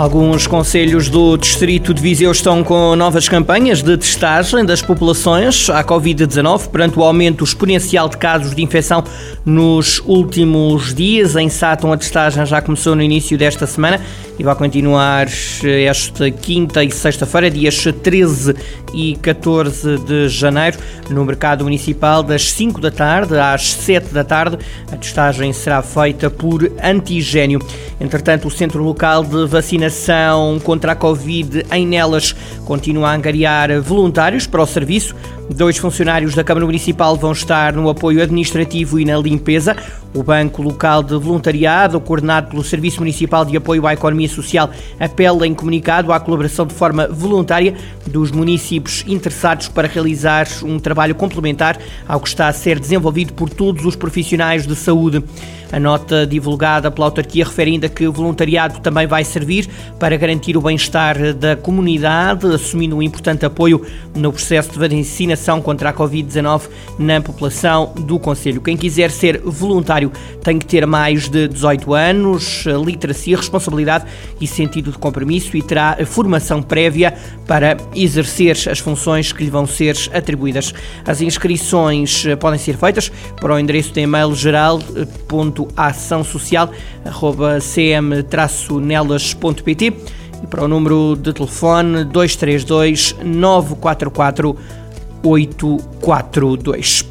Alguns conselhos do Distrito de Viseu estão com novas campanhas de testagem das populações à Covid-19 perante o aumento exponencial de casos de infecção nos últimos dias. Em Sátão, a testagem já começou no início desta semana e vai continuar esta quinta e sexta-feira, dias 13 e 14 de janeiro, no mercado municipal, das 5 da tarde às 7 da tarde. A testagem será feita por antigênio. Entretanto, o Centro Local de Vacinação contra a Covid em Nelas continua a angariar voluntários para o serviço. Dois funcionários da Câmara Municipal vão estar no apoio administrativo e na limpeza. O Banco Local de Voluntariado, coordenado pelo Serviço Municipal de Apoio à Economia Social, apela em comunicado à colaboração de forma voluntária dos municípios interessados para realizar um trabalho complementar ao que está a ser desenvolvido por todos os profissionais de saúde. A nota divulgada pela autarquia refere ainda que o voluntariado também vai servir para garantir o bem-estar da comunidade, assumindo um importante apoio no processo de vacinação contra a Covid-19 na população do Conselho. Quem quiser ser voluntário tem que ter mais de 18 anos, literacia, responsabilidade e sentido de compromisso e terá formação prévia para exercer as funções que lhe vão ser atribuídas. As inscrições podem ser feitas para o endereço de e-mail geral cm-nelas.pt e para o número de telefone 232 944 842.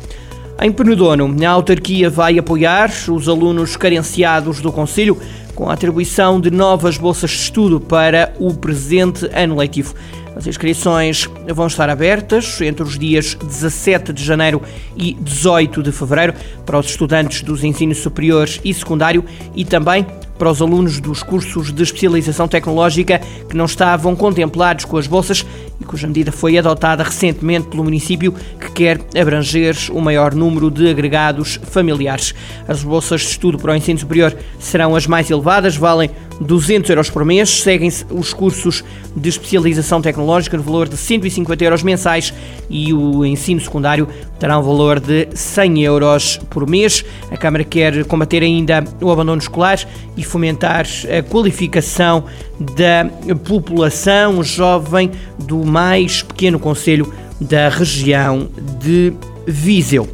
Em Penedono, a autarquia vai apoiar os alunos carenciados do Conselho com a atribuição de novas bolsas de estudo para o presente ano letivo. As inscrições vão estar abertas entre os dias 17 de janeiro e 18 de fevereiro para os estudantes dos ensinos superiores e secundário e também para os alunos dos cursos de especialização tecnológica que não estavam contemplados com as bolsas e cuja medida foi adotada recentemente pelo município que quer abranger o maior número de agregados familiares. As bolsas de estudo para o ensino superior serão as mais elevadas, valem 200 euros por mês. Seguem-se os cursos de especialização tecnológica no valor de 150 euros mensais e o ensino secundário terá um valor de 100 euros por mês. A Câmara quer combater ainda o abandono escolar e fomentar a qualificação da população jovem do mais pequeno conselho da região de Viseu.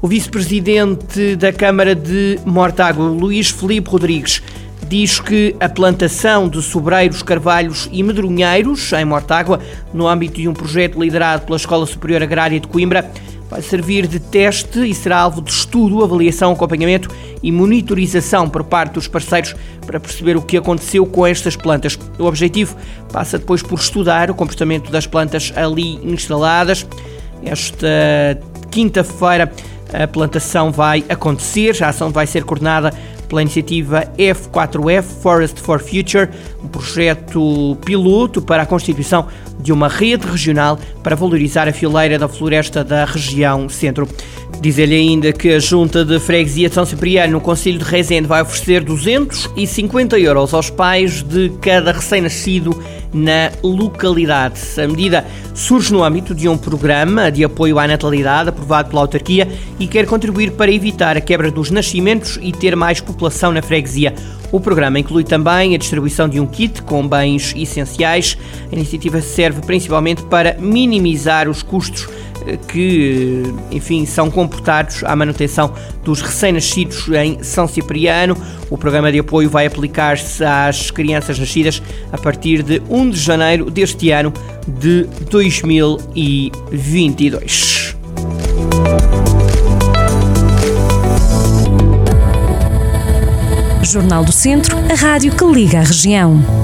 O vice-presidente da Câmara de Mortágua, Luís Felipe Rodrigues, diz que a plantação de sobreiros, carvalhos e medronheiros em Mortágua, no âmbito de um projeto liderado pela Escola Superior Agrária de Coimbra, vai servir de teste e será alvo de estudo, avaliação, acompanhamento e monitorização por parte dos parceiros para perceber o que aconteceu com estas plantas. O objetivo passa depois por estudar o comportamento das plantas ali instaladas. Esta quinta-feira a plantação vai acontecer, a ação vai ser coordenada pela iniciativa F4F Forest for Future, um projeto piloto para a constituição de uma rede regional para valorizar a fileira da floresta da região centro. Diz-lhe ainda que a Junta de Freguesia de São Cipriano, no Conselho de Rezende, vai oferecer 250 euros aos pais de cada recém-nascido na localidade. A medida surge no âmbito de um programa de apoio à natalidade aprovado pela autarquia e quer contribuir para evitar a quebra dos nascimentos e ter mais população na freguesia. O programa inclui também a distribuição de um kit com bens essenciais. A iniciativa serve principalmente para minimizar os custos que, enfim, são comportados à manutenção dos recém-nascidos em São Cipriano. O programa de apoio vai aplicar-se às crianças nascidas a partir de 1 de janeiro deste ano de 2022. Jornal do Centro, a rádio que liga a região.